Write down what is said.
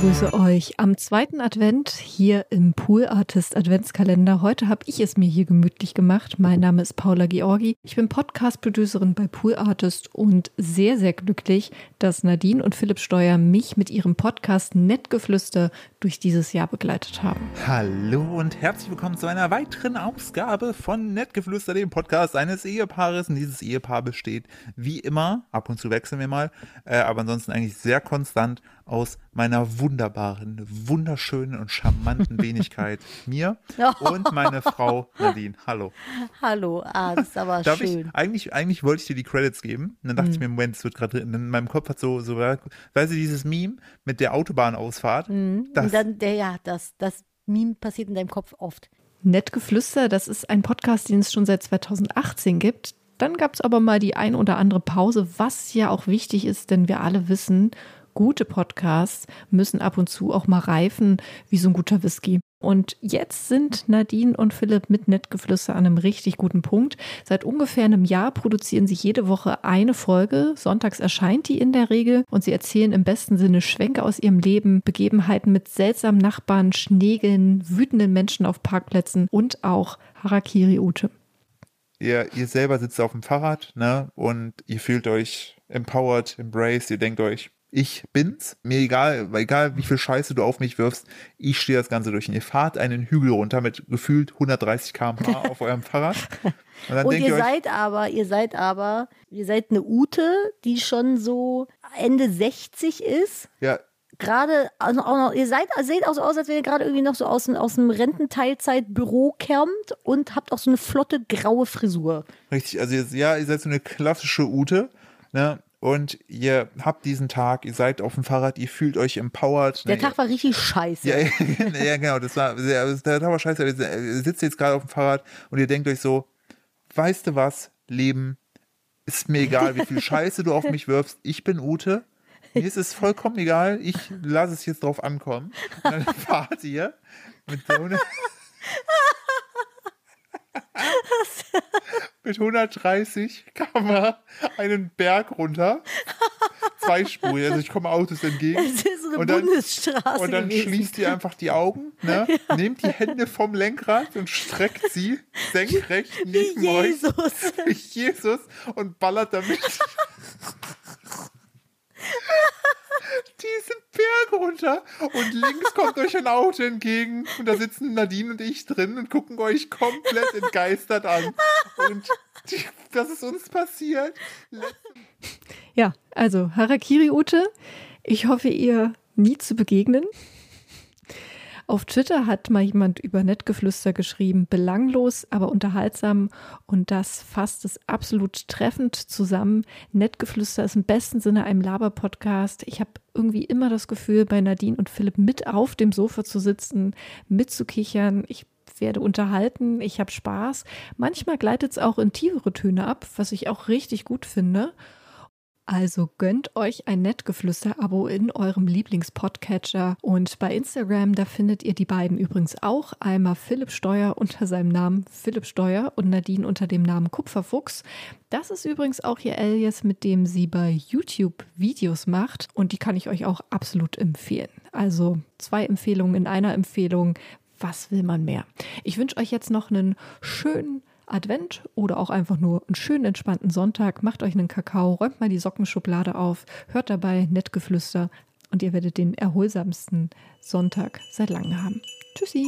begrüße euch am zweiten Advent hier im Pool Artist Adventskalender. Heute habe ich es mir hier gemütlich gemacht. Mein Name ist Paula Georgi. Ich bin Podcast-Producerin bei Pool Artist und sehr, sehr glücklich, dass Nadine und Philipp Steuer mich mit ihrem Podcast Nettgeflüster durch dieses Jahr begleitet haben. Hallo und herzlich willkommen zu einer weiteren Ausgabe von Nettgeflüster, dem Podcast eines Ehepaares. Und dieses Ehepaar besteht wie immer, ab und zu wechseln wir mal, äh, aber ansonsten eigentlich sehr konstant aus meiner wunderbaren, wunderschönen und charmanten Wenigkeit mir und meine Frau Nadine. Hallo. Hallo, ah, das ist aber Darf schön. Ich, eigentlich, eigentlich wollte ich dir die Credits geben. Und dann dachte Mhm. ich mir, Moment, es wird gerade in meinem Kopf hat so, so, weißt du, dieses Meme mit der Autobahnausfahrt. Mhm. Das, Und dann, der, ja, das, das Meme passiert in deinem Kopf oft. Nettgeflüster, das ist ein Podcast, den es schon seit 2018 gibt. Dann gab es aber mal die ein oder andere Pause, was ja auch wichtig ist, denn wir alle wissen, gute Podcasts müssen ab und zu auch mal reifen, wie so ein guter Whisky. Und jetzt sind Nadine und Philipp mit Nettgeflüster an einem richtig guten Punkt. Seit ungefähr einem Jahr produzieren sie jede Woche eine Folge. Sonntags erscheint die in der Regel und sie erzählen im besten Sinne Schwenke aus ihrem Leben, Begebenheiten mit seltsamen Nachbarn, Schneegeln, wütenden Menschen auf Parkplätzen und auch Harakiri-Ute. ihr, ihr selber sitzt auf dem Fahrrad, ne, und ihr fühlt euch empowered, embraced, ihr denkt euch, ich bin's, mir egal, egal wie viel Scheiße du auf mich wirfst, ich stehe das Ganze durch. Und ihr fahrt einen Hügel runter mit gefühlt 130 km/h auf eurem Fahrrad. Und Und ihr ihr seid aber, ihr seid aber, ihr seid eine Ute, die schon so Ende 60 ist. ja, Gerade, also auch noch, ihr seid, seht auch so aus, als wenn ihr gerade irgendwie noch so aus, aus dem Rententeilzeitbüro kermt und habt auch so eine flotte graue Frisur. richtig, also ihr, ja, ihr seid so eine klassische Ute, ne, und ihr habt diesen Tag, ihr seid auf dem Fahrrad, ihr fühlt euch empowered. Der ne, Tag war richtig scheiße. Ja, ja, genau, das war, sehr- der Tag war scheiße, aber ihr ihr sitzt jetzt gerade auf dem Fahrrad und ihr denkt euch so, weißt du was, Leben, ist mir egal, wie viel Scheiße du auf mich wirfst, ich bin Ute, mir ist es vollkommen egal, ich lasse es jetzt drauf ankommen. Und dann fahrt ihr mit so einer mit 130 km einen Berg runter, zweispurig, also ich komme Autos entgegen. Es ist eine Und dann- Bundesstraße Und dann gewesen. schließt ihr einfach die Augen, ne? nehmt die Hände vom Lenkrad und streckt sie senkrecht Wie neben euch Jesus. wie Jesus und ballert damit diesen Berg runter und links kommt euch ein Auto entgegen und da sitzen Nadine und ich drin und gucken euch komplett entgeistert an. Und das ist uns passiert. Ja, also Harakiri-Ute, ich hoffe, ihr nie zu begegnen. Auf Twitter hat mal jemand über Nettgeflüster geschrieben, belanglos, aber unterhaltsam und das fasst es absolut treffend zusammen. Nettgeflüster ist im besten Sinne ein Laber-Podcast. Ich habe irgendwie immer das Gefühl, bei Nadine und Philipp mit auf dem Sofa zu sitzen, mitzukichern. Ich werde unterhalten, ich habe Spaß. Manchmal gleitet es auch in tiefere Töne ab, was ich auch richtig gut finde. Also gönnt euch ein Nettgeflüster-Abo in eurem Lieblingspodcatcher und bei Instagram, da findet ihr die beiden übrigens auch. Einmal Philipp Steuer unter seinem Namen Philipp Steuer und Nadine unter dem Namen Kupferfuchs. Das ist übrigens auch ihr Alias, mit dem sie bei YouTube Videos macht und die kann ich euch auch absolut empfehlen. Also zwei Empfehlungen in einer Empfehlung. Was will man mehr? Ich wünsche euch jetzt noch einen schönen Advent oder auch einfach nur einen schönen entspannten Sonntag. Macht euch einen Kakao, räumt mal die Sockenschublade auf, hört dabei Nettgeflüster und ihr werdet den erholsamsten Sonntag seit langem haben. Tschüssi.